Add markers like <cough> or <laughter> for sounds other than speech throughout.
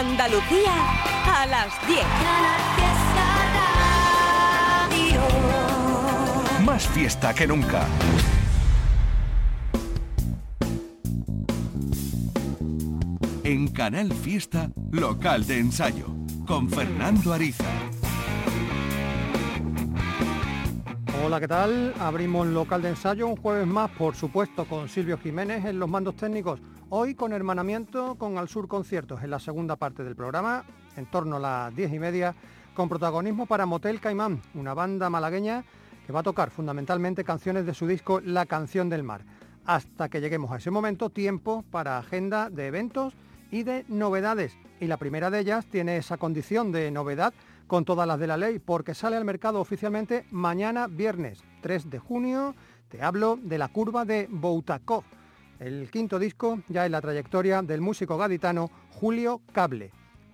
Andalucía a las 10. Más fiesta que nunca. En Canal Fiesta, local de ensayo, con Fernando Ariza. Hola, ¿qué tal? Abrimos local de ensayo un jueves más, por supuesto, con Silvio Jiménez en los mandos técnicos. Hoy con hermanamiento con Al Sur Conciertos en la segunda parte del programa, en torno a las diez y media, con protagonismo para Motel Caimán, una banda malagueña que va a tocar fundamentalmente canciones de su disco La Canción del Mar. Hasta que lleguemos a ese momento, tiempo para agenda de eventos y de novedades. Y la primera de ellas tiene esa condición de novedad con todas las de la ley, porque sale al mercado oficialmente mañana viernes 3 de junio. Te hablo de la curva de Boutakov, el quinto disco ya en la trayectoria del músico gaditano Julio Cable.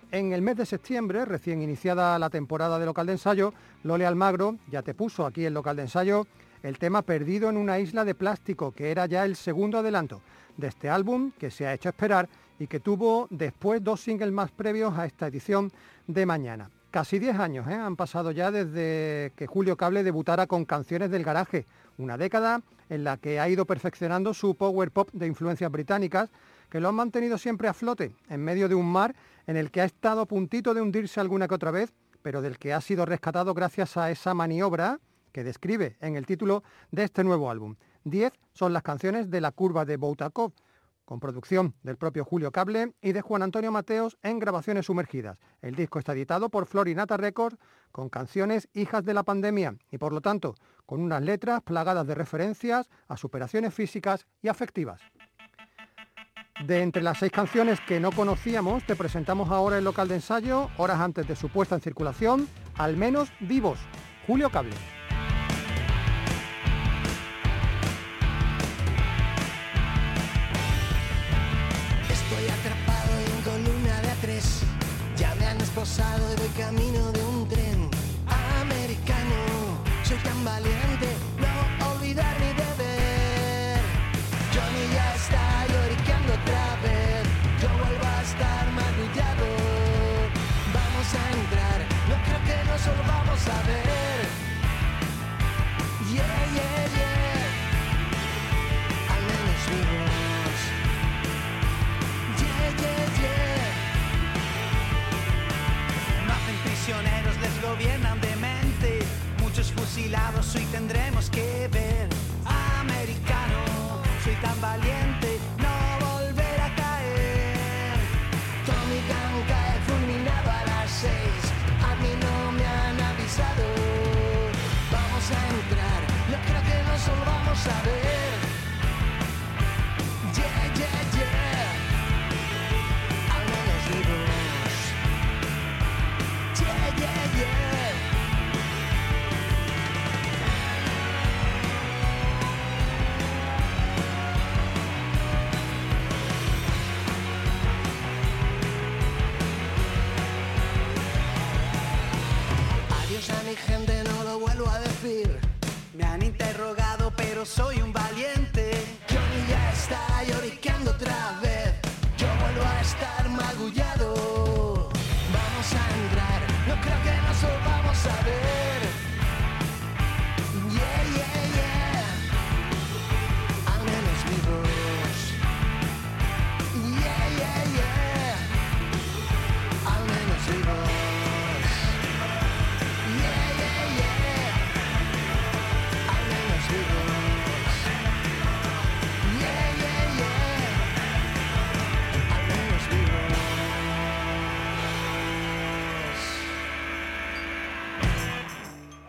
En el mes de septiembre, recién iniciada la temporada de local de ensayo, Lole Almagro ya te puso aquí el local de ensayo el tema Perdido en una isla de plástico, que era ya el segundo adelanto de este álbum que se ha hecho esperar y que tuvo después dos singles más previos a esta edición de mañana. Casi 10 años ¿eh? han pasado ya desde que Julio Cable debutara con Canciones del Garaje, una década en la que ha ido perfeccionando su power pop de influencias británicas, que lo han mantenido siempre a flote, en medio de un mar en el que ha estado a puntito de hundirse alguna que otra vez, pero del que ha sido rescatado gracias a esa maniobra que describe en el título de este nuevo álbum. Diez son las canciones de la curva de Boutakov, con producción del propio Julio Cable y de Juan Antonio Mateos en grabaciones sumergidas. El disco está editado por Florinata Records con canciones hijas de la pandemia y por lo tanto con unas letras plagadas de referencias a superaciones físicas y afectivas. De entre las seis canciones que no conocíamos, te presentamos ahora el local de ensayo, horas antes de su puesta en circulación, al menos vivos, Julio Cable. Y voy camino de un tren americano. Soy tan valiente, no olvidar ni beber. Johnny ya está lloriqueando otra vez. Yo vuelvo a estar magullado. Vamos a entrar, no creo que no solo vamos a ver. Yeah, yeah. Gobiernan de mente. Muchos fusilados hoy tendremos que ver. Americano, soy tan valiente, no volver a caer. Tommy Gunn cae fulminado a las seis. A mí no me han avisado. Vamos a entrar, yo creo que no solo vamos a ver. Vuelvo a decir. Me han interrogado, pero soy un valiente. Johnny ya está lloriqueando otra vez. Yo vuelvo a estar magullado. Vamos a entrar, no creo que nos vamos a ver.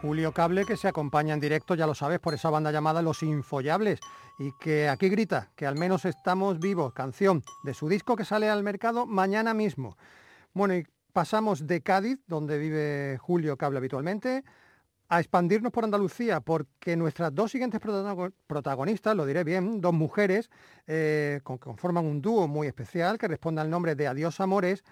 Julio Cable que se acompaña en directo, ya lo sabes, por esa banda llamada Los Infollables y que aquí grita que al menos estamos vivos, canción de su disco que sale al mercado mañana mismo. Bueno, y pasamos de Cádiz, donde vive Julio Cable habitualmente, a expandirnos por Andalucía, porque nuestras dos siguientes protago- protagonistas, lo diré bien, dos mujeres, eh, con- conforman un dúo muy especial que responde al nombre de Adiós Amores,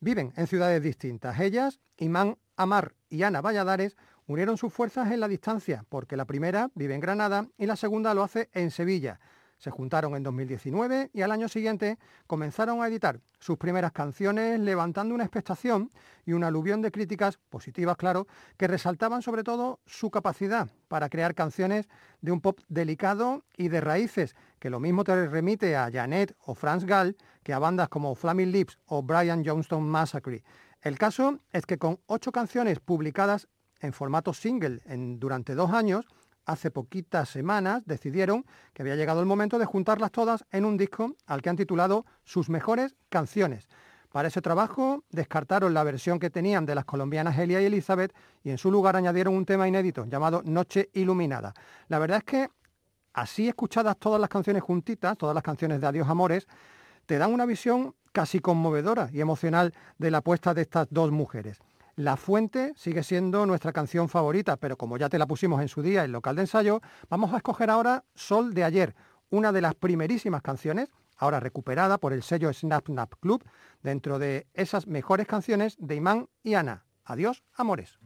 viven en ciudades distintas. Ellas, Imán Amar y Ana Valladares, unieron sus fuerzas en la distancia, porque la primera vive en Granada y la segunda lo hace en Sevilla. Se juntaron en 2019 y al año siguiente comenzaron a editar sus primeras canciones levantando una expectación y una aluvión de críticas positivas, claro, que resaltaban sobre todo su capacidad para crear canciones de un pop delicado y de raíces, que lo mismo te remite a Janet o Franz Gall que a bandas como Flaming Lips o Brian Johnston Massacre. El caso es que con ocho canciones publicadas en formato single en, durante dos años, hace poquitas semanas decidieron que había llegado el momento de juntarlas todas en un disco al que han titulado Sus mejores canciones. Para ese trabajo descartaron la versión que tenían de las colombianas Elia y Elizabeth y en su lugar añadieron un tema inédito llamado Noche Iluminada. La verdad es que así escuchadas todas las canciones juntitas, todas las canciones de Adiós Amores, te dan una visión casi conmovedora y emocional de la apuesta de estas dos mujeres. La Fuente sigue siendo nuestra canción favorita, pero como ya te la pusimos en su día en local de ensayo, vamos a escoger ahora Sol de ayer, una de las primerísimas canciones, ahora recuperada por el sello Snap Snap Club, dentro de esas mejores canciones de Imán y Ana. Adiós, amores.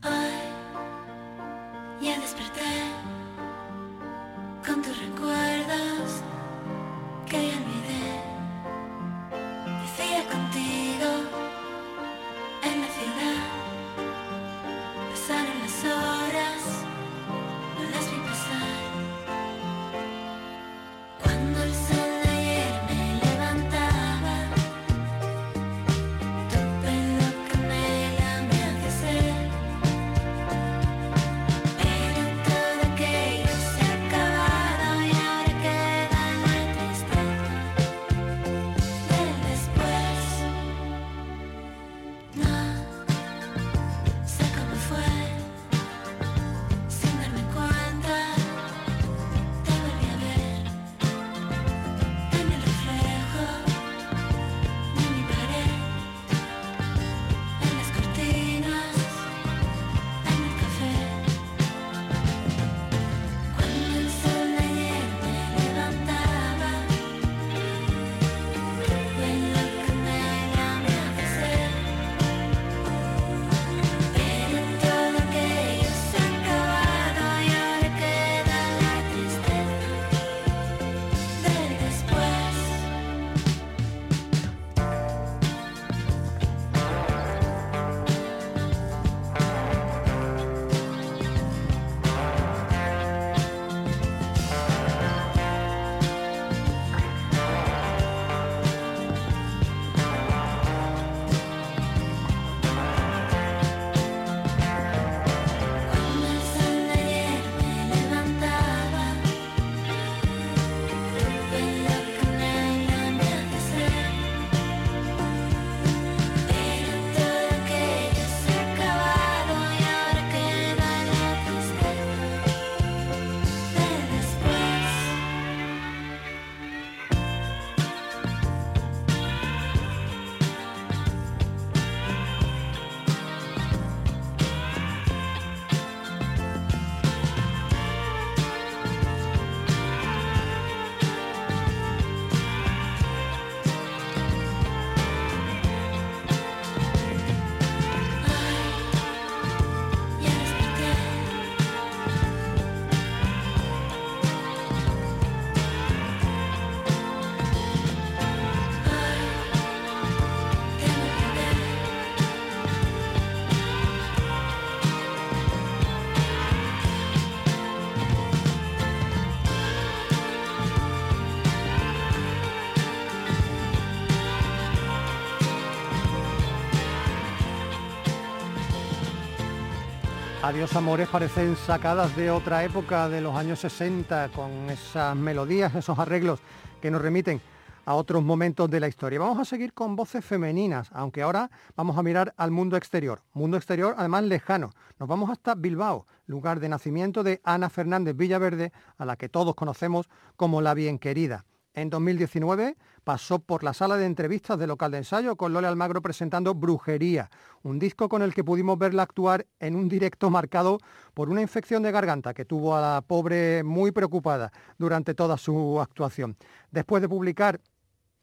Adiós Amores parecen sacadas de otra época de los años 60 con esas melodías, esos arreglos que nos remiten a otros momentos de la historia. Vamos a seguir con voces femeninas, aunque ahora vamos a mirar al mundo exterior. Mundo exterior además lejano. Nos vamos hasta Bilbao, lugar de nacimiento de Ana Fernández Villaverde, a la que todos conocemos como la bien querida. En 2019 pasó por la sala de entrevistas de local de ensayo con Lola Almagro presentando Brujería, un disco con el que pudimos verla actuar en un directo marcado por una infección de garganta que tuvo a la pobre muy preocupada durante toda su actuación. Después de publicar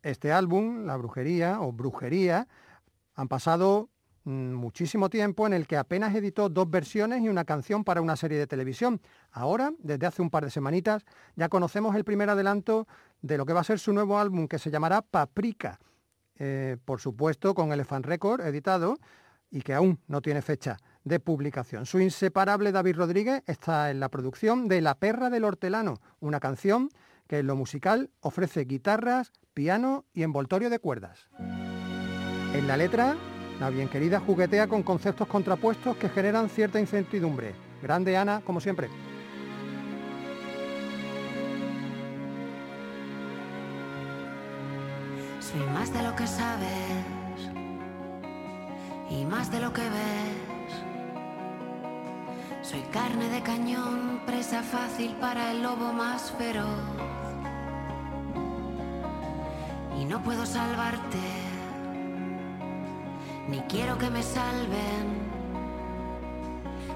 este álbum, La Brujería o Brujería, han pasado muchísimo tiempo en el que apenas editó dos versiones y una canción para una serie de televisión. Ahora, desde hace un par de semanitas, ya conocemos el primer adelanto de lo que va a ser su nuevo álbum que se llamará Paprika. Eh, por supuesto con Elephant Record editado y que aún no tiene fecha de publicación. Su inseparable David Rodríguez está en la producción de La perra del hortelano, una canción que en lo musical ofrece guitarras, piano y envoltorio de cuerdas. En la letra, la bien querida juguetea con conceptos contrapuestos que generan cierta incertidumbre. Grande Ana, como siempre. Soy más de lo que sabes y más de lo que ves. Soy carne de cañón, presa fácil para el lobo más feroz. Y no puedo salvarte, ni quiero que me salven.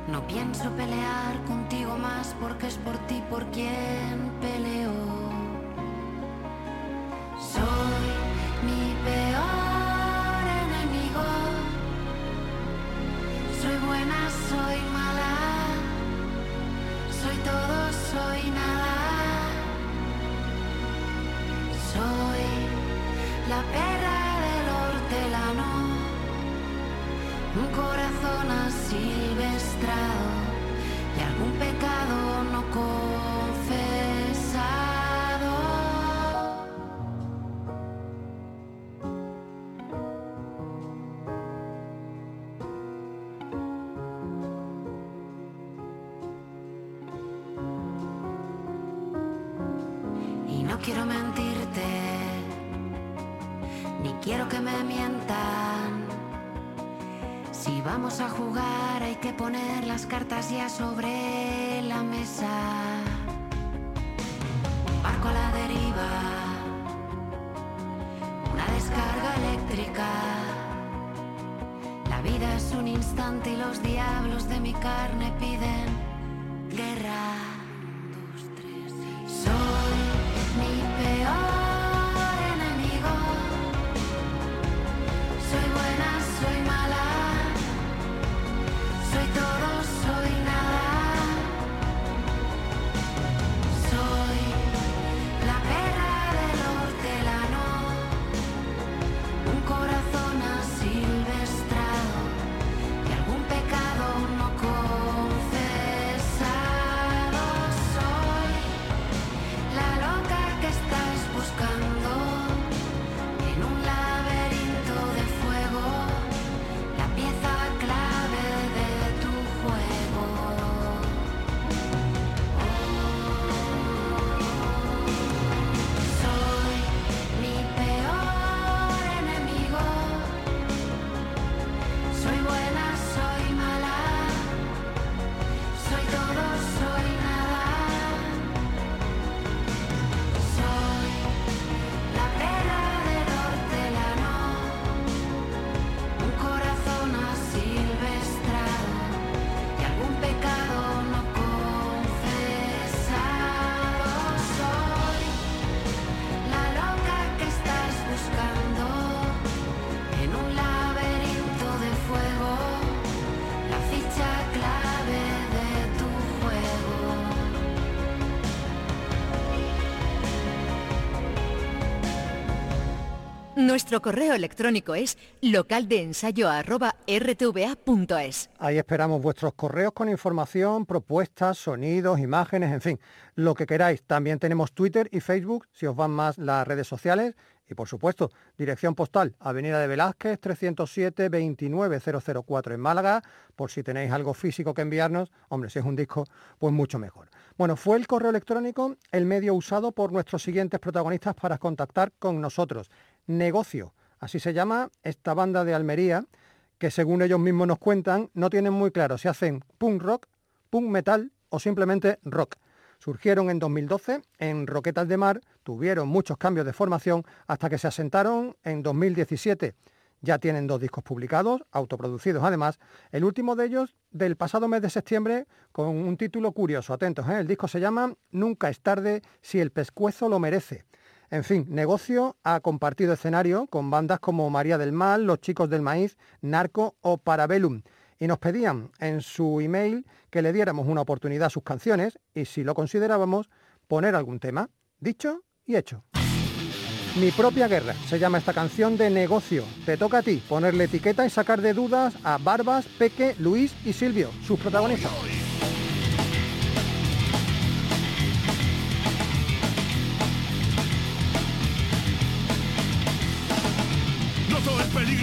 No pienso pelear contigo más porque es por ti por quien peleo. Soy mi peor enemigo. Soy buena, soy mala. Soy todo, soy nada. Soy la perra Un corazón asilvestrado y algún pecado no confesado. Las cartas ya sobre la mesa. Un barco a la deriva, una descarga eléctrica. La vida es un instante y los diablos de mi carne piden Nuestro correo electrónico es localdeensayo@rtva.es. Ahí esperamos vuestros correos con información, propuestas, sonidos, imágenes, en fin, lo que queráis. También tenemos Twitter y Facebook, si os van más las redes sociales. Y por supuesto, dirección postal, Avenida de Velázquez, 307 29004 en Málaga, por si tenéis algo físico que enviarnos. Hombre, si es un disco, pues mucho mejor. Bueno, fue el correo electrónico el medio usado por nuestros siguientes protagonistas para contactar con nosotros. Negocio, así se llama esta banda de Almería, que según ellos mismos nos cuentan, no tienen muy claro si hacen punk rock, punk metal o simplemente rock. Surgieron en 2012 en Roquetas de Mar, tuvieron muchos cambios de formación hasta que se asentaron en 2017. Ya tienen dos discos publicados, autoproducidos además, el último de ellos del pasado mes de septiembre con un título curioso, atentos, ¿eh? el disco se llama Nunca es tarde si el pescuezo lo merece. En fin, negocio ha compartido escenario con bandas como María del Mal, Los Chicos del Maíz, Narco o Parabellum. Y nos pedían en su email que le diéramos una oportunidad a sus canciones y si lo considerábamos, poner algún tema. Dicho y hecho. Mi propia guerra se llama esta canción de negocio. Te toca a ti ponerle etiqueta y sacar de dudas a Barbas, Peque, Luis y Silvio, sus protagonistas.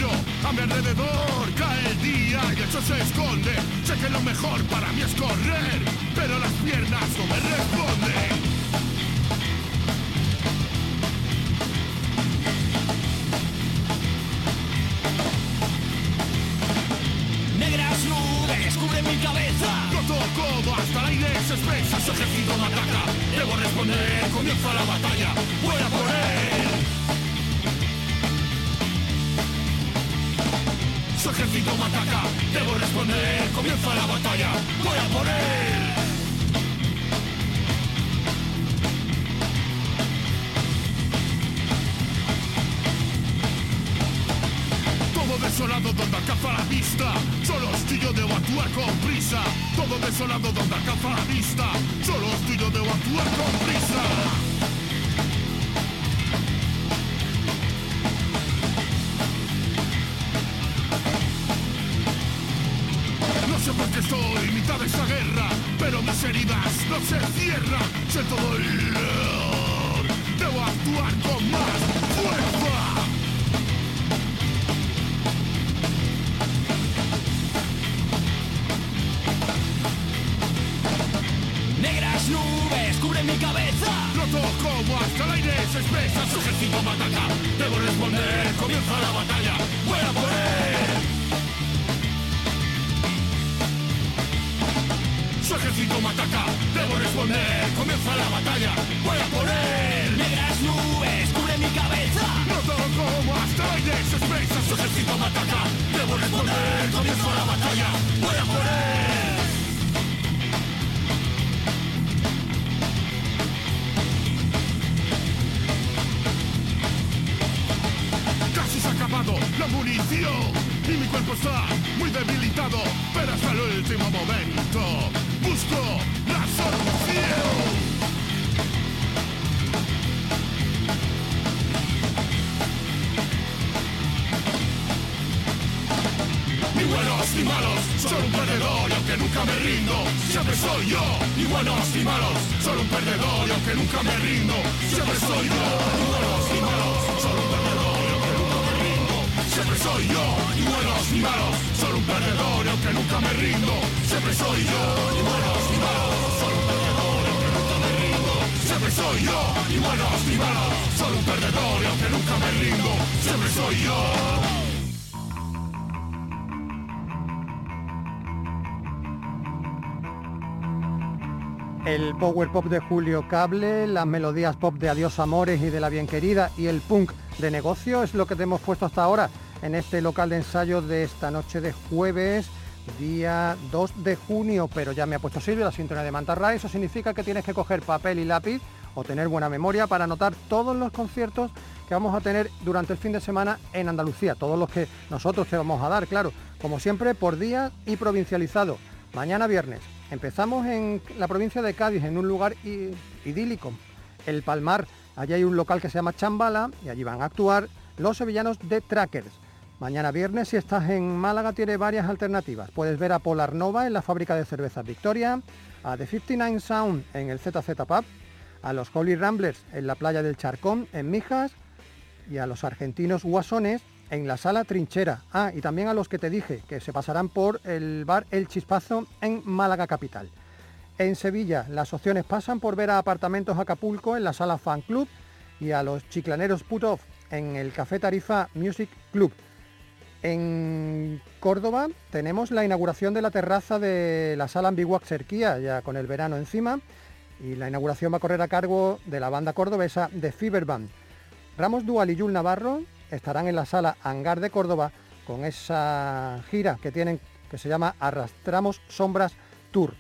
A mi alrededor, cae el día y el sol se esconde. Sé que lo mejor para mí es correr, pero las piernas no me responden. Negras nubes cubren mi cabeza. Noto como hasta el aire se expresa, su ejército me ataca. Debo responder, comienza la batalla, voy a por él. Su ejército me ataca, debo responder, comienza la batalla, voy a por él. Todo desolado donde alcanza la vista, solo yo debo actuar con prisa. Todo desolado donde alcanza la vista, solo yo debo actuar con prisa. Estoy mitad de esta guerra, pero mis heridas no se cierran. Siento dolor, debo actuar con más fuerza. Negras nubes cubren mi cabeza. Noto como hasta el aire se expresa Su ejército me ataca, debo responder Comienza la batalla, voy Su ejército me ataca, debo responder. Comienza la batalla, voy a por él. Negras nubes cubren mi cabeza. Noto como hasta el aire se expresa Su ejército me ataca, debo responder. Comienza la batalla, voy a por él. Casi se ha acabado la munición y mi cuerpo está muy debilitado, pero hasta el último momento busco la solución. Ni buenos ni malos, solo un perdedor y aunque nunca me rindo, siempre soy yo. Ni buenos ni malos, solo un perdedor y aunque nunca me rindo, siempre soy yo. Ni buenos ni malos, soy yo. Ni buenos ni malos, solo un perdedor aunque nunca me rindo, siempre soy yo. Ni buenos ni malos, solo un perdedor aunque nunca me rindo, siempre soy yo. Ni buenos ni malos, solo un perdedor aunque nunca me rindo, siempre soy yo. El power pop de Julio Cable, las melodías pop de Adiós Amores y de La Bien Querida y el punk de negocio es lo que te hemos puesto hasta ahora en este local de ensayo de esta noche de jueves, día 2 de junio. Pero ya me ha puesto Silvia la sintonía de Mantarray. Eso significa que tienes que coger papel y lápiz o tener buena memoria para anotar todos los conciertos que vamos a tener durante el fin de semana en Andalucía. Todos los que nosotros te vamos a dar, claro. Como siempre, por día y provincializado. Mañana viernes. Empezamos en la provincia de Cádiz, en un lugar idílico, el Palmar. Allí hay un local que se llama Chambala y allí van a actuar los sevillanos de Trackers. Mañana viernes, si estás en Málaga, tiene varias alternativas. Puedes ver a Polar Nova en la fábrica de cervezas Victoria, a The 59 Sound en el ZZ Pub, a los Holy Ramblers en la playa del Charcón, en Mijas, y a los argentinos guasones en la sala Trinchera. Ah, y también a los que te dije, que se pasarán por el bar El Chispazo en Málaga Capital. En Sevilla, las opciones pasan por ver a Apartamentos Acapulco en la sala Fan Club y a los chiclaneros Put Off en el Café Tarifa Music Club. En Córdoba tenemos la inauguración de la terraza de la sala Ambiguac Cerquía, ya con el verano encima, y la inauguración va a correr a cargo de la banda cordobesa de Fever. Ramos Dual y Yul Navarro estarán en la sala Hangar de Córdoba con esa gira que tienen que se llama Arrastramos Sombras Tour.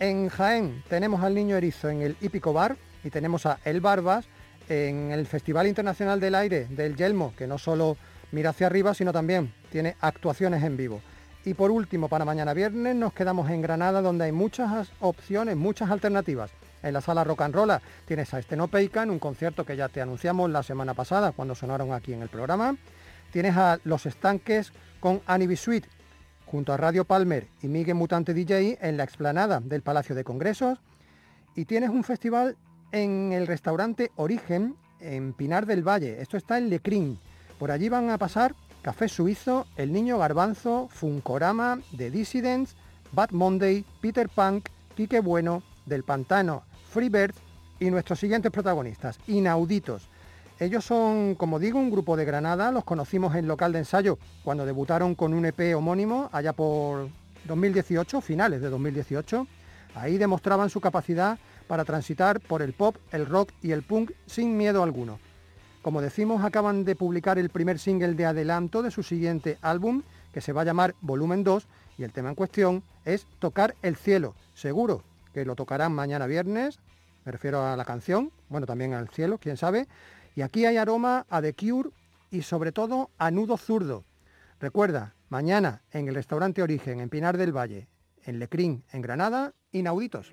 En Jaén tenemos al Niño Erizo en el Hípico Bar y tenemos a El Barbas en el Festival Internacional del Aire del Yelmo, que no solo mira hacia arriba, sino también tiene actuaciones en vivo. Y por último, para mañana viernes nos quedamos en Granada, donde hay muchas opciones, muchas alternativas. En la sala Rock and Roll tienes a Estenopeica en un concierto que ya te anunciamos la semana pasada cuando sonaron aquí en el programa. Tienes a Los Estanques con Annie Suite junto a Radio Palmer y Miguel Mutante DJ en la explanada del Palacio de Congresos. Y tienes un festival en el restaurante Origen en Pinar del Valle. Esto está en Lecrín. Por allí van a pasar Café Suizo, El Niño Garbanzo, Funkorama, The Dissidents, Bad Monday, Peter Punk, Quique Bueno, Del Pantano, Freebird y nuestros siguientes protagonistas, Inauditos. Ellos son, como digo, un grupo de Granada, los conocimos en local de ensayo cuando debutaron con un EP homónimo allá por 2018, finales de 2018. Ahí demostraban su capacidad para transitar por el pop, el rock y el punk sin miedo alguno. Como decimos, acaban de publicar el primer single de adelanto de su siguiente álbum, que se va a llamar Volumen 2, y el tema en cuestión es Tocar el cielo. Seguro que lo tocarán mañana viernes, me refiero a la canción, bueno, también al cielo, quién sabe. Y aquí hay aroma a The Cure y sobre todo a Nudo Zurdo. Recuerda, mañana en el restaurante Origen, en Pinar del Valle, en Lecrín, en Granada, inauditos.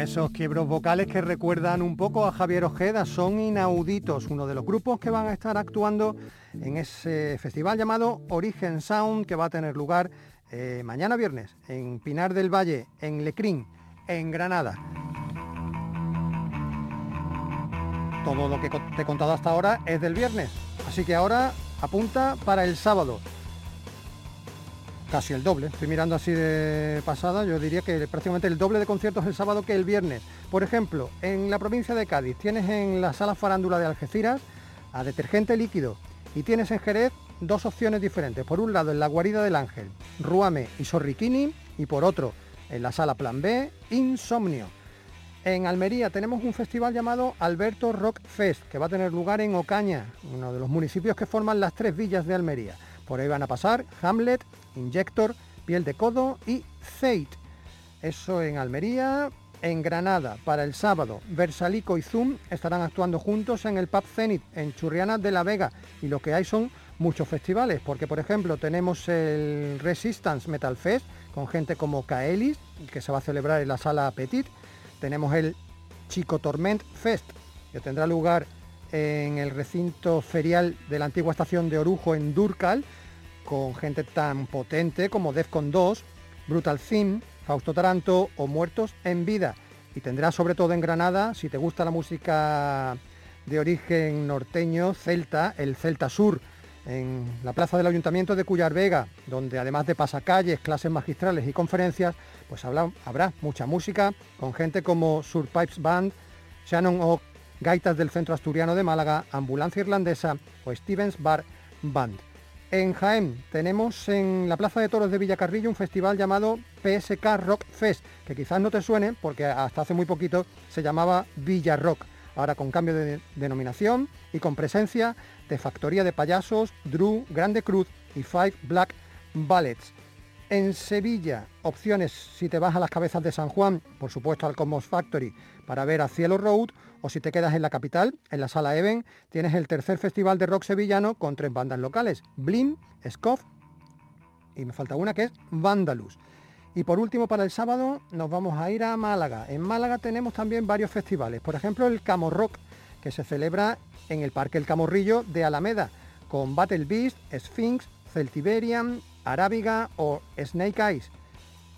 Esos quiebros vocales que recuerdan un poco a Javier Ojeda, son inauditos, uno de los grupos que van a estar actuando en ese festival llamado Origen Sound que va a tener lugar eh, mañana viernes en Pinar del Valle, en Lecrín, en Granada. Todo lo que te he contado hasta ahora es del viernes, así que ahora apunta para el sábado casi el doble. Estoy mirando así de pasada, yo diría que prácticamente el doble de conciertos el sábado que el viernes. Por ejemplo, en la provincia de Cádiz tienes en la sala farándula de Algeciras a detergente líquido y tienes en Jerez dos opciones diferentes. Por un lado en la guarida del Ángel, Ruame y Sorriquini y por otro en la sala Plan B, Insomnio. En Almería tenemos un festival llamado Alberto Rock Fest que va a tener lugar en Ocaña, uno de los municipios que forman las tres villas de Almería. Por ahí van a pasar Hamlet, Injector, Piel de Codo y Fate. Eso en Almería. En Granada, para el sábado, Versalico y Zoom estarán actuando juntos en el Pub Zenith, en Churriana de la Vega. Y lo que hay son muchos festivales, porque por ejemplo tenemos el Resistance Metal Fest, con gente como Kaelis, que se va a celebrar en la sala Petit. Tenemos el Chico Torment Fest, que tendrá lugar en el recinto ferial de la antigua estación de Orujo en Durcal con gente tan potente como Defcon 2, Brutal Theme, Fausto Taranto o Muertos en Vida. Y tendrá sobre todo en Granada, si te gusta la música de origen norteño, celta, el Celta Sur, en la plaza del Ayuntamiento de Cuyar Vega, donde además de pasacalles, clases magistrales y conferencias, pues habrá, mucha música con gente como Surpipes Band, Shannon Oak, Gaitas del Centro Asturiano de Málaga, Ambulancia Irlandesa o Stevens Bar Band. En Jaén tenemos en la Plaza de Toros de Villacarrillo un festival llamado PSK Rock Fest, que quizás no te suene porque hasta hace muy poquito se llamaba Villa Rock. Ahora con cambio de denominación y con presencia de Factoría de Payasos, Drew, Grande Cruz y Five Black Ballets. En Sevilla, opciones si te vas a las cabezas de San Juan, por supuesto al Cosmos Factory, para ver a Cielo Road, o si te quedas en la capital, en la Sala Even, tienes el tercer festival de rock sevillano con tres bandas locales, Blim, Scoff y me falta una que es Vandalus. Y por último, para el sábado nos vamos a ir a Málaga. En Málaga tenemos también varios festivales, por ejemplo el Camorrock, que se celebra en el Parque El Camorrillo de Alameda, con Battle Beast, Sphinx, Celtiberian, Arábiga o Snake Eyes.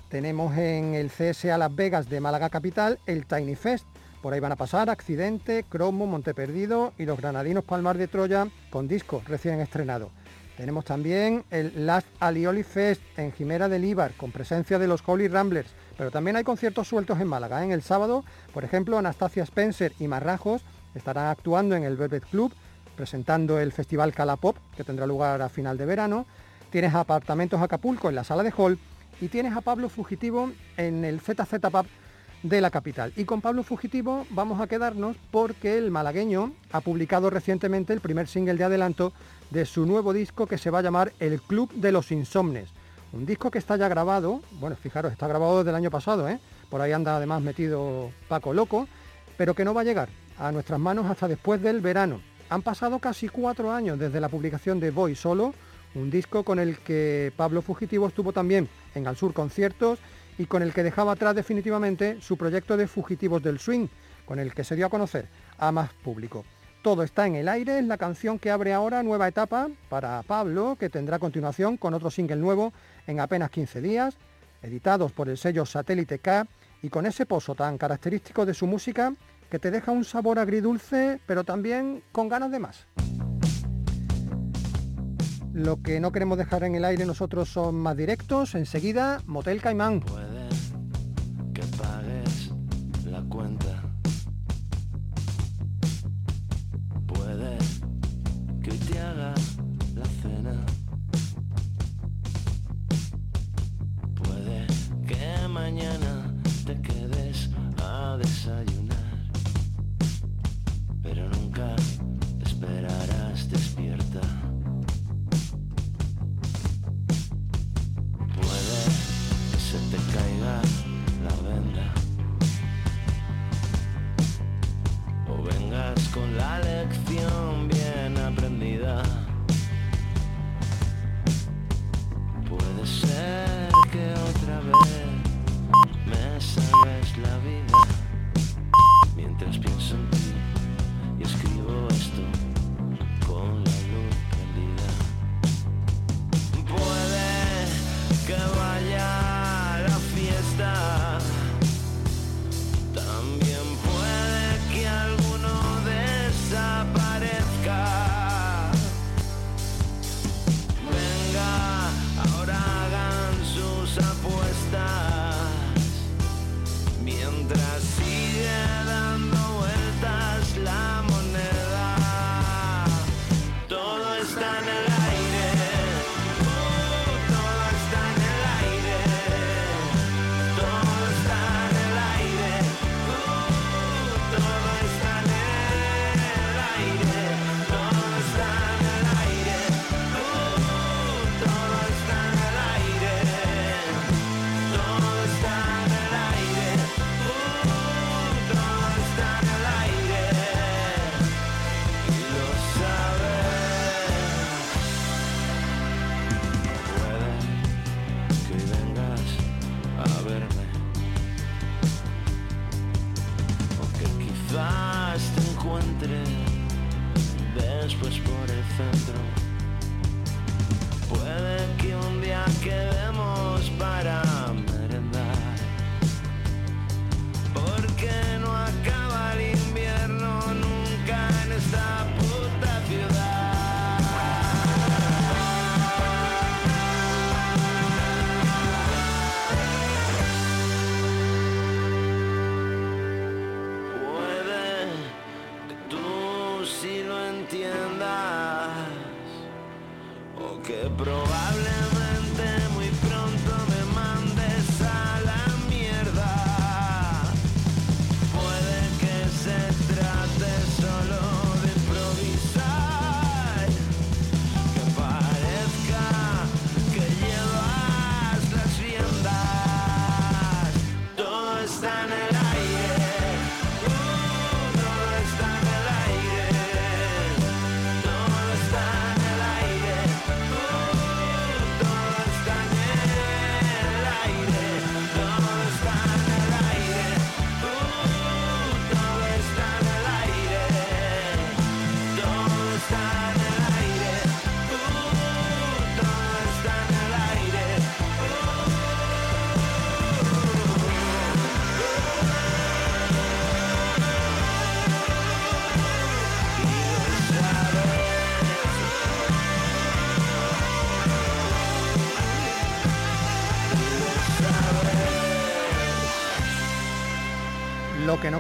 Tenemos en el CSA Las Vegas de Málaga Capital el Tiny Fest. Por ahí van a pasar Accidente, Cromo, Monteperdido y los granadinos Palmar de Troya con disco recién estrenado. Tenemos también el Last Alioli Fest en Jimera del Ibar con presencia de los Holy Ramblers. Pero también hay conciertos sueltos en Málaga. En el sábado, por ejemplo, Anastasia Spencer y Marrajos estarán actuando en el Velvet Club presentando el Festival Calapop que tendrá lugar a final de verano tienes apartamentos Acapulco en la sala de hall y tienes a Pablo Fugitivo en el ZZ Pub de la capital. Y con Pablo Fugitivo vamos a quedarnos porque el malagueño ha publicado recientemente el primer single de adelanto de su nuevo disco que se va a llamar El Club de los Insomnes. Un disco que está ya grabado, bueno, fijaros, está grabado desde el año pasado, ¿eh? por ahí anda además metido Paco Loco, pero que no va a llegar a nuestras manos hasta después del verano. Han pasado casi cuatro años desde la publicación de Voy Solo, un disco con el que Pablo Fugitivo estuvo también en Al Sur Conciertos y con el que dejaba atrás definitivamente su proyecto de Fugitivos del Swing, con el que se dio a conocer a más público. Todo está en el aire, es la canción que abre ahora nueva etapa para Pablo, que tendrá continuación con otro single nuevo en apenas 15 días, editados por el sello Satélite K y con ese pozo tan característico de su música que te deja un sabor agridulce, pero también con ganas de más. Lo que no queremos dejar en el aire nosotros son más directos. Enseguida, Motel Caimán. Con la lección bien aprendida. Puede ser que otra vez me salves la vida.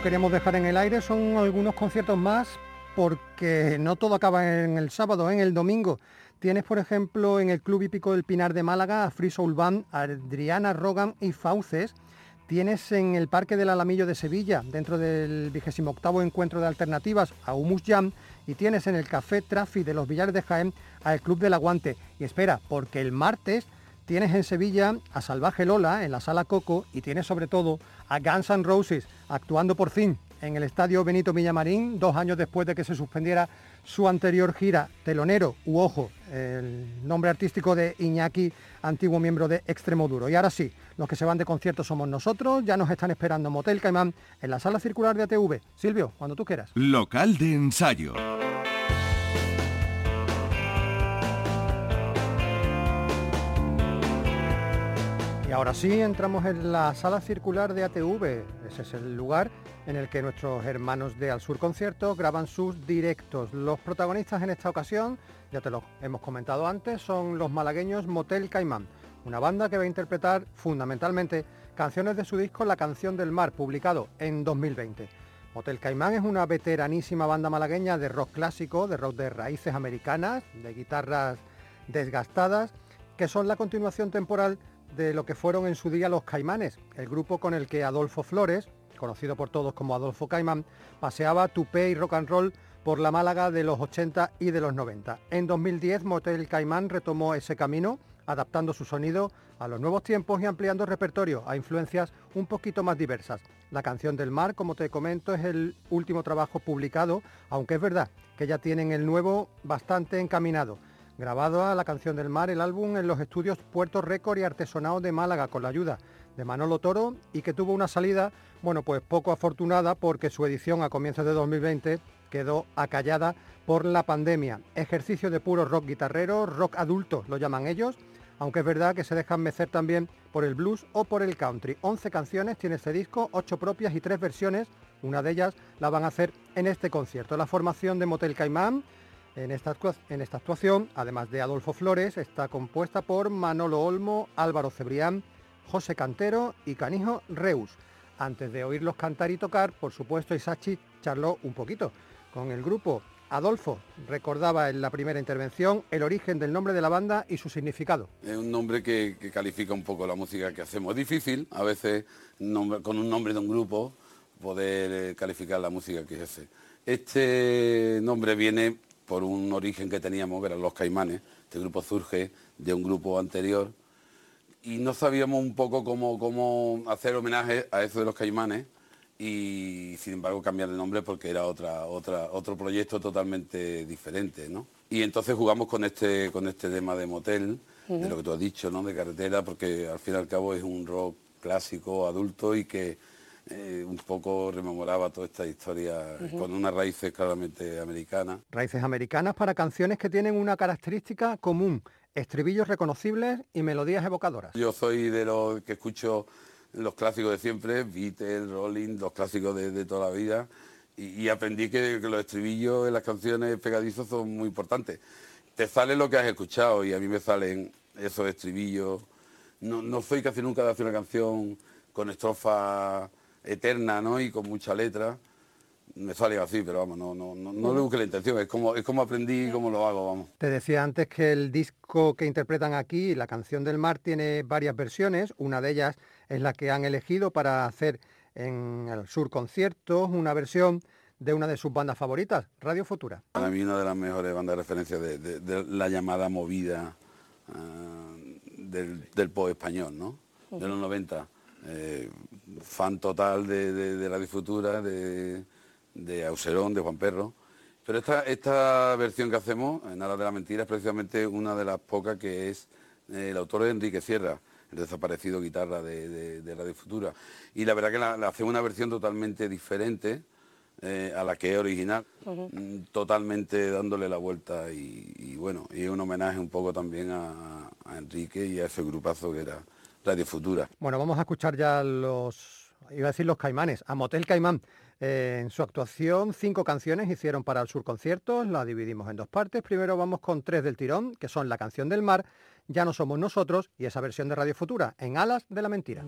Queríamos dejar en el aire son algunos conciertos más porque no todo acaba en el sábado, en el domingo. Tienes, por ejemplo, en el Club Hípico del Pinar de Málaga a Free Soul Adriana Rogan y Fauces. Tienes en el Parque del Alamillo de Sevilla, dentro del 28 Encuentro de Alternativas, a Humus Jam. Y tienes en el Café Trafi de los Villares de Jaén al Club del Aguante. Y espera, porque el martes tienes en Sevilla a Salvaje Lola en la Sala Coco y tienes sobre todo a Guns N' Roses actuando por fin en el Estadio Benito Villamarín, dos años después de que se suspendiera su anterior gira, telonero u ojo, el nombre artístico de Iñaki, antiguo miembro de Extremo Duro. Y ahora sí, los que se van de concierto somos nosotros, ya nos están esperando Motel Caimán en la sala circular de ATV. Silvio, cuando tú quieras. Local de ensayo. Y ahora sí entramos en la sala circular de ATV. Ese es el lugar en el que nuestros hermanos de Al Sur Concierto graban sus directos. Los protagonistas en esta ocasión, ya te lo hemos comentado antes, son los malagueños Motel Caimán, una banda que va a interpretar fundamentalmente canciones de su disco La canción del mar, publicado en 2020. Motel Caimán es una veteranísima banda malagueña de rock clásico, de rock de raíces americanas, de guitarras desgastadas, que son la continuación temporal de lo que fueron en su día los Caimanes, el grupo con el que Adolfo Flores, conocido por todos como Adolfo Caimán, paseaba tupé y rock and roll por la Málaga de los 80 y de los 90. En 2010 Motel Caimán retomó ese camino, adaptando su sonido a los nuevos tiempos y ampliando el repertorio a influencias un poquito más diversas. La canción del mar, como te comento, es el último trabajo publicado, aunque es verdad que ya tienen el nuevo bastante encaminado grabado a la canción del mar, el álbum en los estudios Puerto Récord y Artesonado de Málaga con la ayuda de Manolo Toro y que tuvo una salida, bueno, pues poco afortunada porque su edición a comienzos de 2020 quedó acallada por la pandemia. Ejercicio de puro rock guitarrero, rock adulto lo llaman ellos, aunque es verdad que se dejan mecer también por el blues o por el country. 11 canciones tiene este disco, 8 propias y 3 versiones, una de ellas la van a hacer en este concierto. La formación de Motel Caimán en esta, actuación, además de Adolfo Flores, está compuesta por Manolo Olmo, Álvaro Cebrián, José Cantero y Canijo Reus. Antes de oírlos cantar y tocar, por supuesto, Isachi charló un poquito con el grupo. Adolfo recordaba en la primera intervención el origen del nombre de la banda y su significado. Es un nombre que, califica un poco la música que hacemos. Es difícil a veces con un nombre de un grupo poder eh, calificar la música que hace. Este nombre viene por un origen que teníamos, que eran los caimanes. Este grupo surge de un grupo anterior y no sabíamos un poco cómo, cómo hacer homenaje a eso de los caimanes y sin embargo cambiar el nombre porque era otra, otra, otro proyecto totalmente diferente, ¿no? Y entonces jugamos con este, con este tema de motel, de lo que tú has dicho, ¿no? De carretera, porque al fin y al cabo es un rock clásico, adulto y que eh, un poco rememoraba toda esta historia con unas raíces claramente americanas. Raíces americanas para canciones que tienen una característica común, estribillos reconocibles y melodías evocadoras. Yo soy de los que escucho los clásicos de siempre, Beatles, Rolling, los clásicos de, toda la vida, y, aprendí que, los estribillos en las canciones pegadizos son muy importantes. Te sale lo que has escuchado y a mí me salen esos estribillos. No, no soy casi nunca de hacer una canción con estrofa eterna ¿no? y con mucha letra. Me sale así, pero vamos, no, no, no, no le busque la intención, es como, es como aprendí y cómo lo hago, vamos. Te decía antes que el disco que interpretan aquí, La canción del mar, tiene varias versiones, una de ellas es la que han elegido para hacer en el Sur Conciertos, una versión de una de sus bandas favoritas, Radio Futura. Para mí una de las mejores bandas de referencia de, la llamada movida ah, del, del, pop español, ¿no? De los 90. Eh, fan total de, Radio Futura, de, de Auserón, de Juan Perro. Pero esta, esta versión que hacemos, en Alas de la Mentira, es precisamente una de las pocas que es eh, el autor de Enrique Sierra el desaparecido guitarra de, Radio Futura. Y la verdad que la, hacemos una versión totalmente diferente eh, a la que es original, mm, totalmente dándole la vuelta y, bueno, y un homenaje un poco también a, Enrique y a ese grupazo que era Radio Futura. Bueno, vamos a escuchar ya los, iba a decir los caimanes, a Motel Caimán. Eh, en su actuación, cinco canciones hicieron para el Sur Conciertos, la dividimos en dos partes. Primero vamos con tres del tirón, que son La canción del mar, Ya no somos nosotros y esa versión de Radio Futura, En alas de la mentira.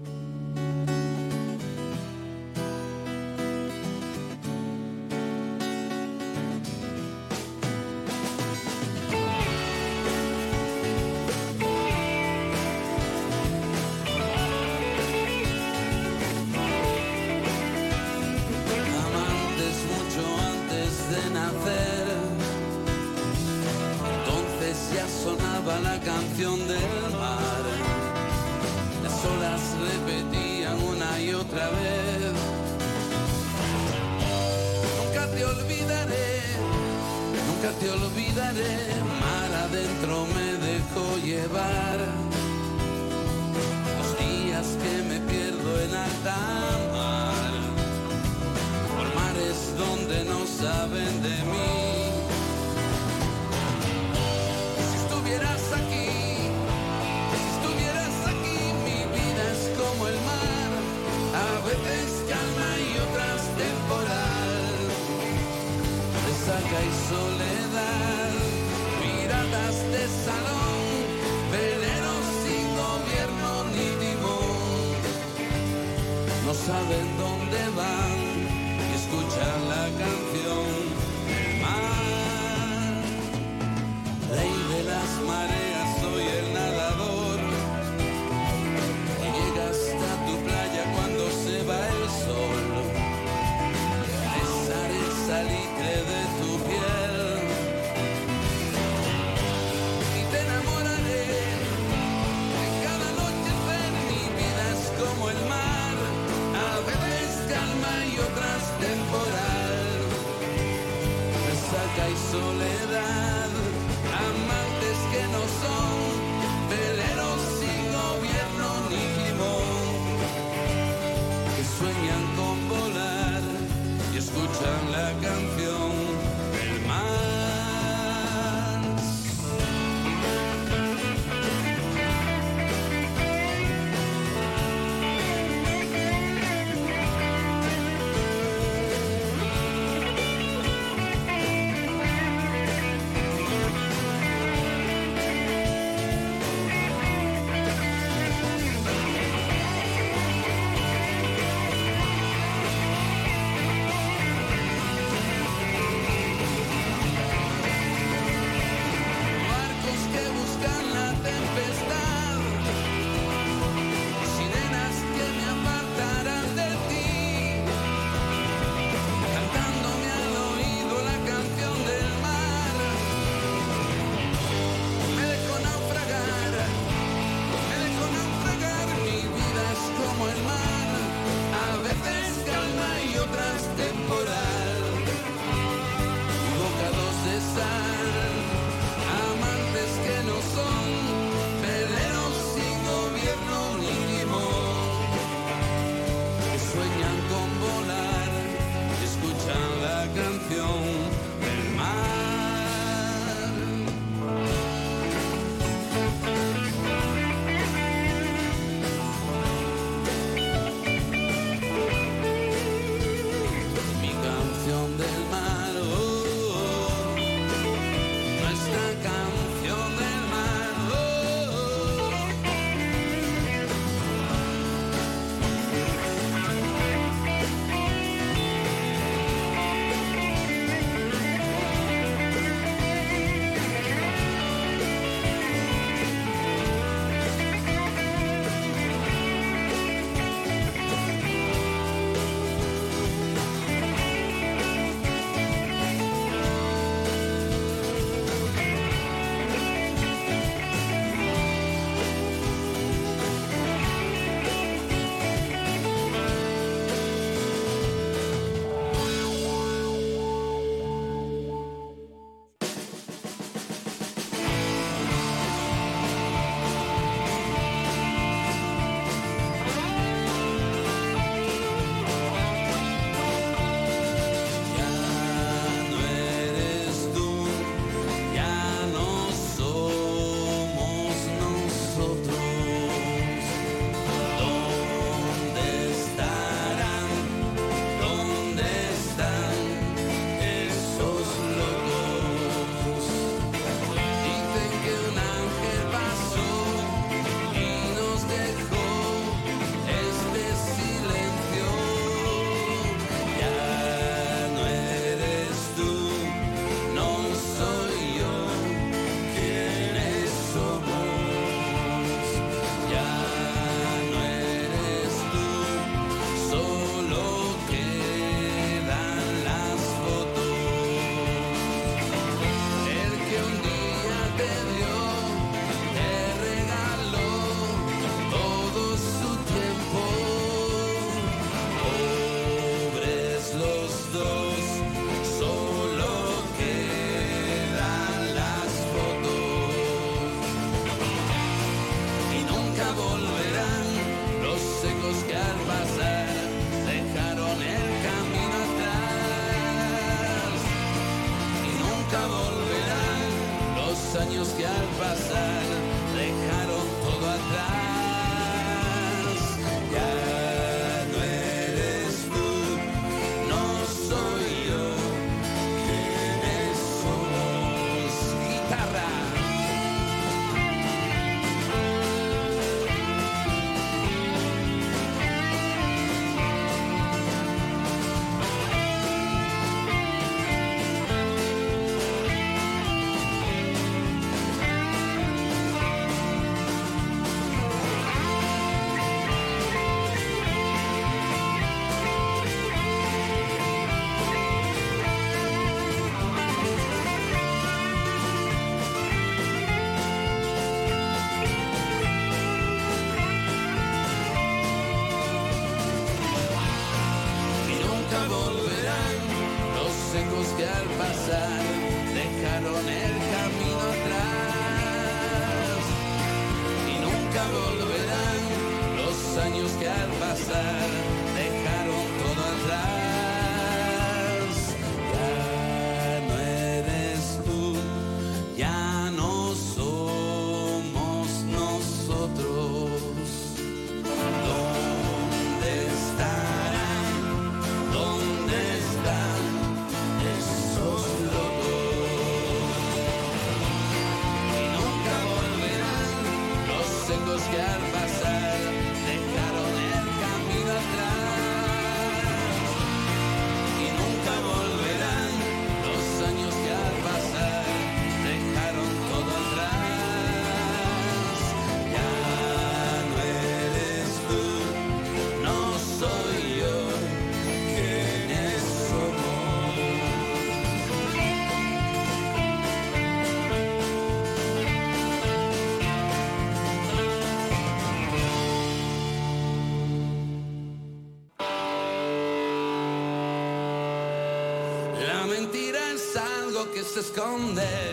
Algo que se esconde.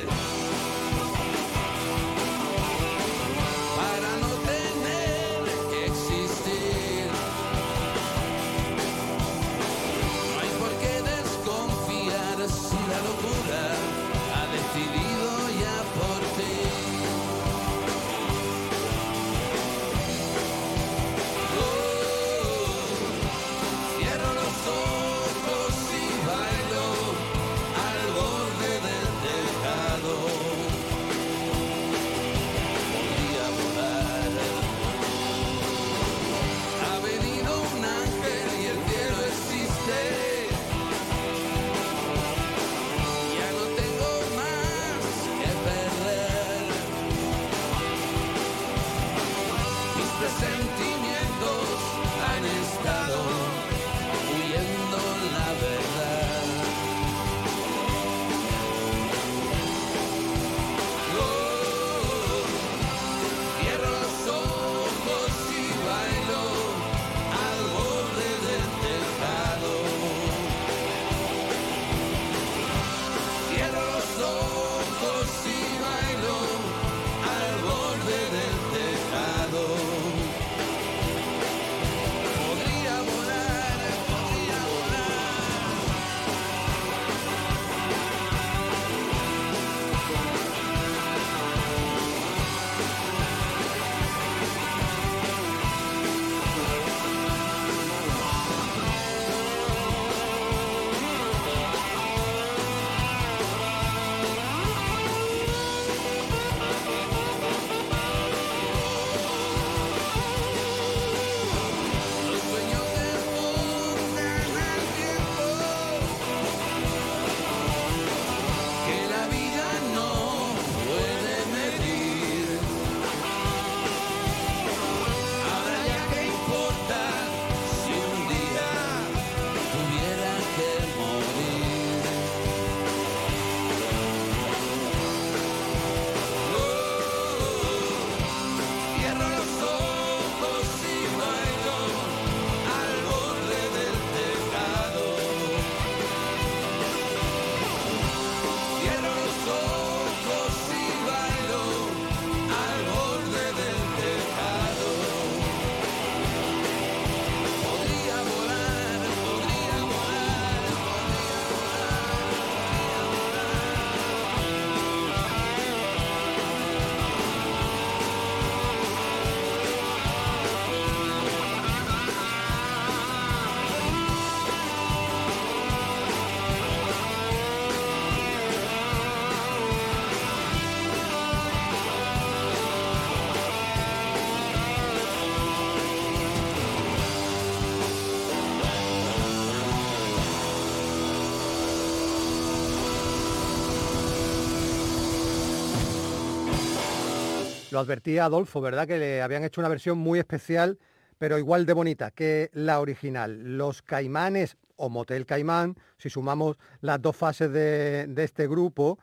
Lo advertía Adolfo, ¿verdad? Que le habían hecho una versión muy especial, pero igual de bonita que la original. Los Caimanes o Motel Caimán, si sumamos las dos fases de, este grupo,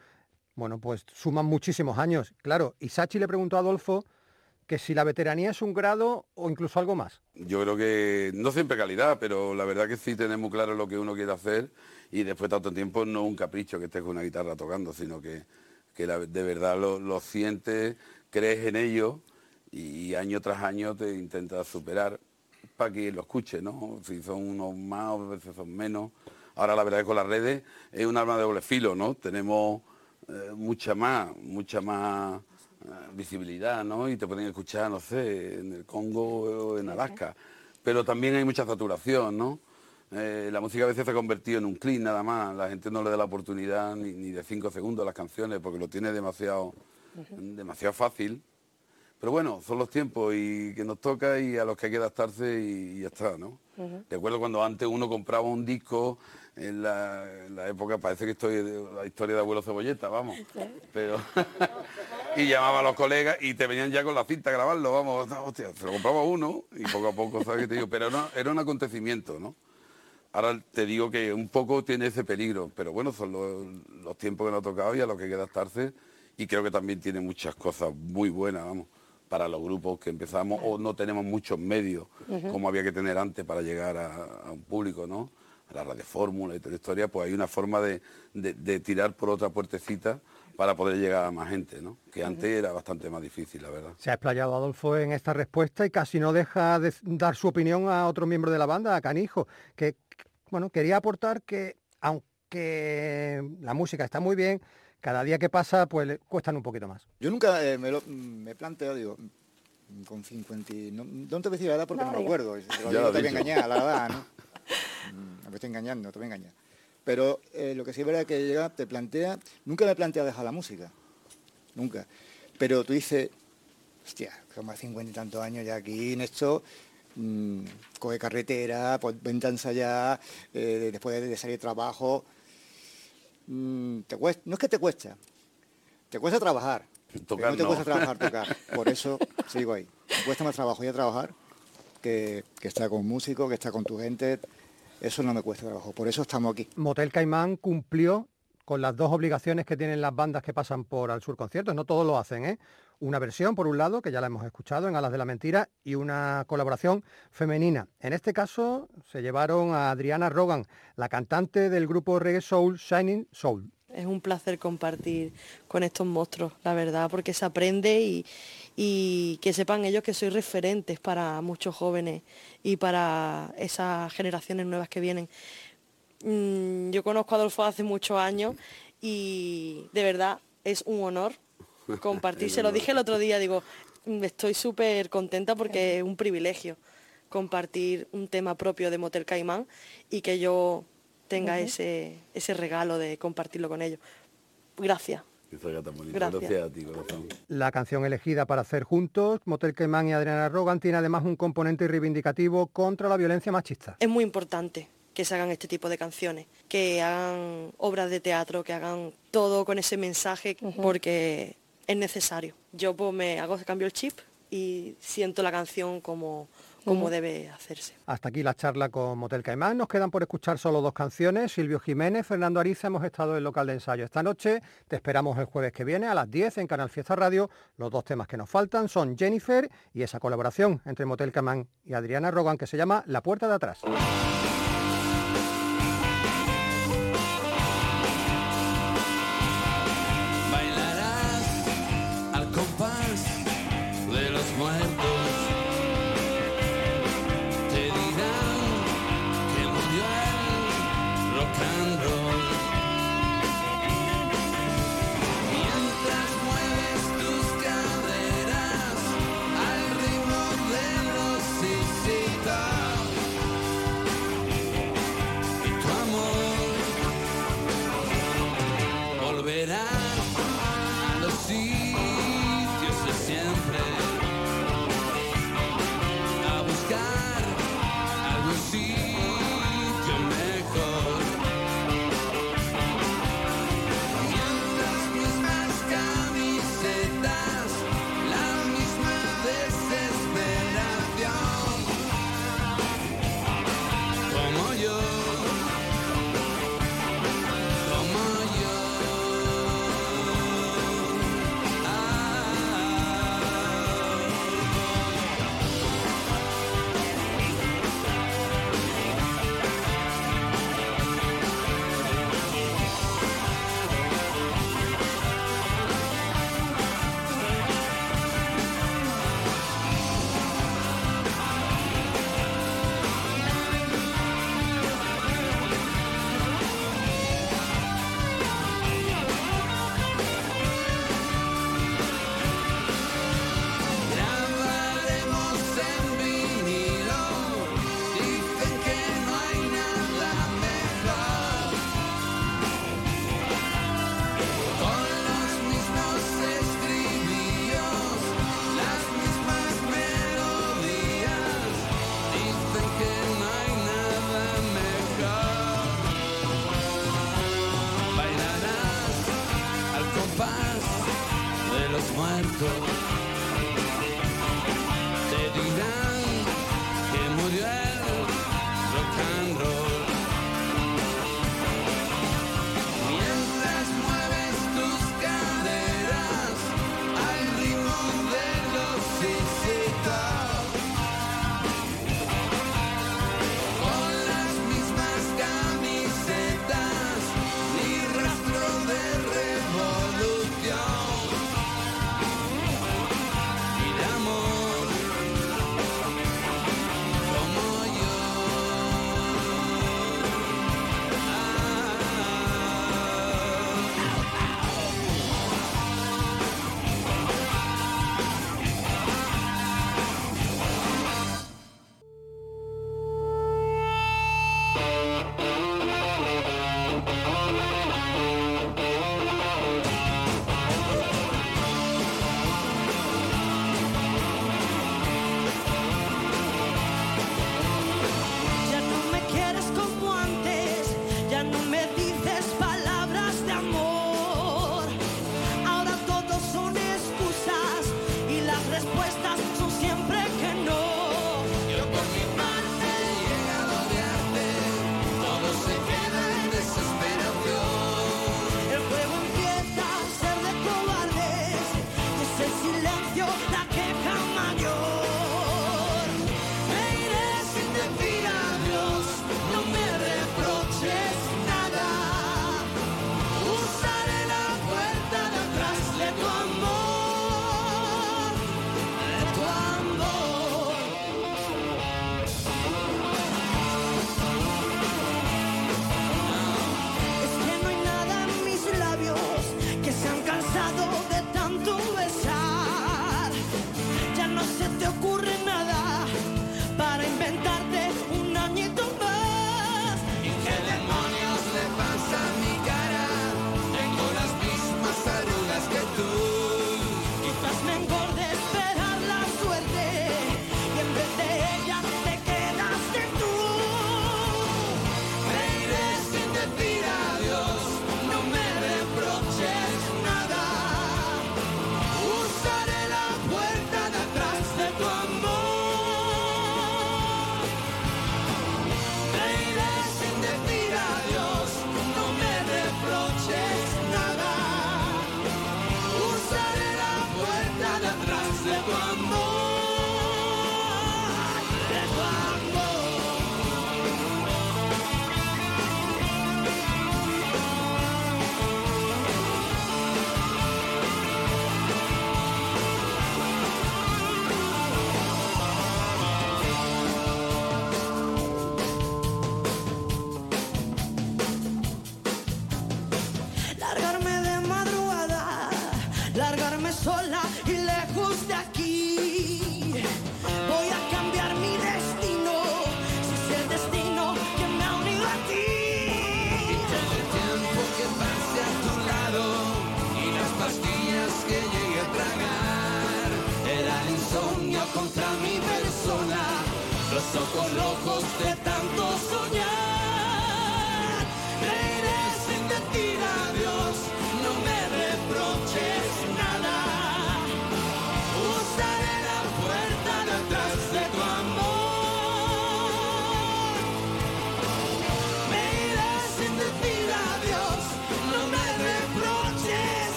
bueno, pues suman muchísimos años. Claro, y Sachi le preguntó a Adolfo que si la veteranía es un grado o incluso algo más. Yo creo que no siempre calidad, pero la verdad que sí tenemos claro lo que uno quiere hacer y después de tanto tiempo no un capricho que estés con una guitarra tocando, sino que, que la- de verdad lo, lo sientes, crees en ello y año tras año te intentas superar para que lo escuche, ¿no? Si son unos más o a veces son menos. Ahora la verdad es que con las redes es un arma de doble filo, ¿no? Tenemos eh, mucha más, mucha más eh, visibilidad, ¿no? Y te pueden escuchar, no sé, en el Congo o en Alaska. Pero también hay mucha saturación, ¿no? Eh, la música a veces se ha convertido en un clic nada más. La gente no le da la oportunidad ni, ni de cinco segundos a las canciones porque lo tiene demasiado, demasiado fácil. Pero bueno, son los tiempos y que nos toca y a los que hay que adaptarse y, y ya está, ¿no? Recuerdo cuando antes uno compraba un disco en la, en la época, parece que estoy de la historia de abuelo cebolleta, vamos. <laughs> Pero <laughs> y llamaba a los colegas y te venían ya con la cinta a grabarlo, vamos, no, hostia, se lo compraba uno y poco a poco, ¿sabes qué te digo? Pero no, era un acontecimiento, ¿no? Ahora te digo que un poco tiene ese peligro, pero bueno, son los, los tiempos que nos ha tocado y a los que hay que adaptarse y creo que también tiene muchas cosas muy buenas, vamos, para los grupos que empezamos o no tenemos muchos medios como había que tener antes para llegar a, a un público, ¿no? A la radio fórmula y toda la historia, pues hay una forma de, de- de tirar por otra puertecita para poder llegar a más gente, ¿no? Que antes era bastante más difícil, la verdad. Se ha explayado Adolfo en esta respuesta y casi no deja de dar su opinión a otro miembro de la banda, a Canijo, que bueno, quería aportar que aunque la música está muy bien, cada día que pasa pues le cuestan un poquito más. Yo nunca eh, me, lo, me planteo, digo, mm, con 50 y... No, no te voy a decir la edad porque no, No, me acuerdo. Te lo Ya digo, lo te voy a engañar, la <laughs> verdad, ¿no? Mm, Me estoy engañando, te voy a engañar. Pero eh, lo que sí es verdad que llega, te plantea... Nunca me plantea dejar la música. Nunca. Pero tú dices, hostia, como a 50 y tantos años ya aquí en esto... mm, coge carretera, pues vente a ensayar, eh, después de salir de trabajo... mm, te cuesta, no es que te cuesta, te cuesta trabajar. Tocar no te no. cuesta trabajar, <laughs> tocar. Por eso sigo ahí. Me cuesta más trabajo ir a trabajar que, que estar con músicos, que estar con tu gente. Eso no me cuesta trabajo. Por eso estamos aquí. Motel Caimán cumplió con las dos obligaciones que tienen las bandas que pasan por Al Sur Conciertos. No todos lo hacen, ¿eh? Una versión, por un lado, que ya la hemos escuchado en Alas de la Mentira, y una colaboración femenina. En este caso se llevaron a Adriana Rogan, la cantante del grupo reggae soul Shining Soul. Es un placer compartir con estos monstruos, la verdad, porque se aprende y, y que sepan ellos que soy referentes para muchos jóvenes y para esas generaciones nuevas que vienen. Mm, yo conozco a Adolfo hace muchos años y de verdad es un honor <laughs> compartir. Se lo dije el otro día, digo, mm, estoy súper contenta porque es un privilegio compartir un tema propio de Motel Caimán y que yo tenga ese, ese regalo de compartirlo con ellos. Gracias. Gracias. Gracias a ti, corazón. La canción elegida para hacer juntos, Motel Caimán y Adriana Rogan, tiene además un componente reivindicativo contra la violencia machista. Es muy importante que se hagan este tipo de canciones, que hagan obras de teatro, que hagan todo con ese mensaje, porque es necesario. Yo pues me hago cambio el chip y siento la canción como, como debe hacerse. Hasta aquí la charla con Motel Caimán. Nos quedan por escuchar solo dos canciones. Silvio Jiménez, Fernando Ariza, hemos estado en el local de ensayo esta noche. Te esperamos el jueves que viene a las 10 en Canal Fiesta Radio. Los dos temas que nos faltan son Jennifer y esa colaboración entre Motel Caimán y Adriana Rogan que se llama La Puerta de Atrás.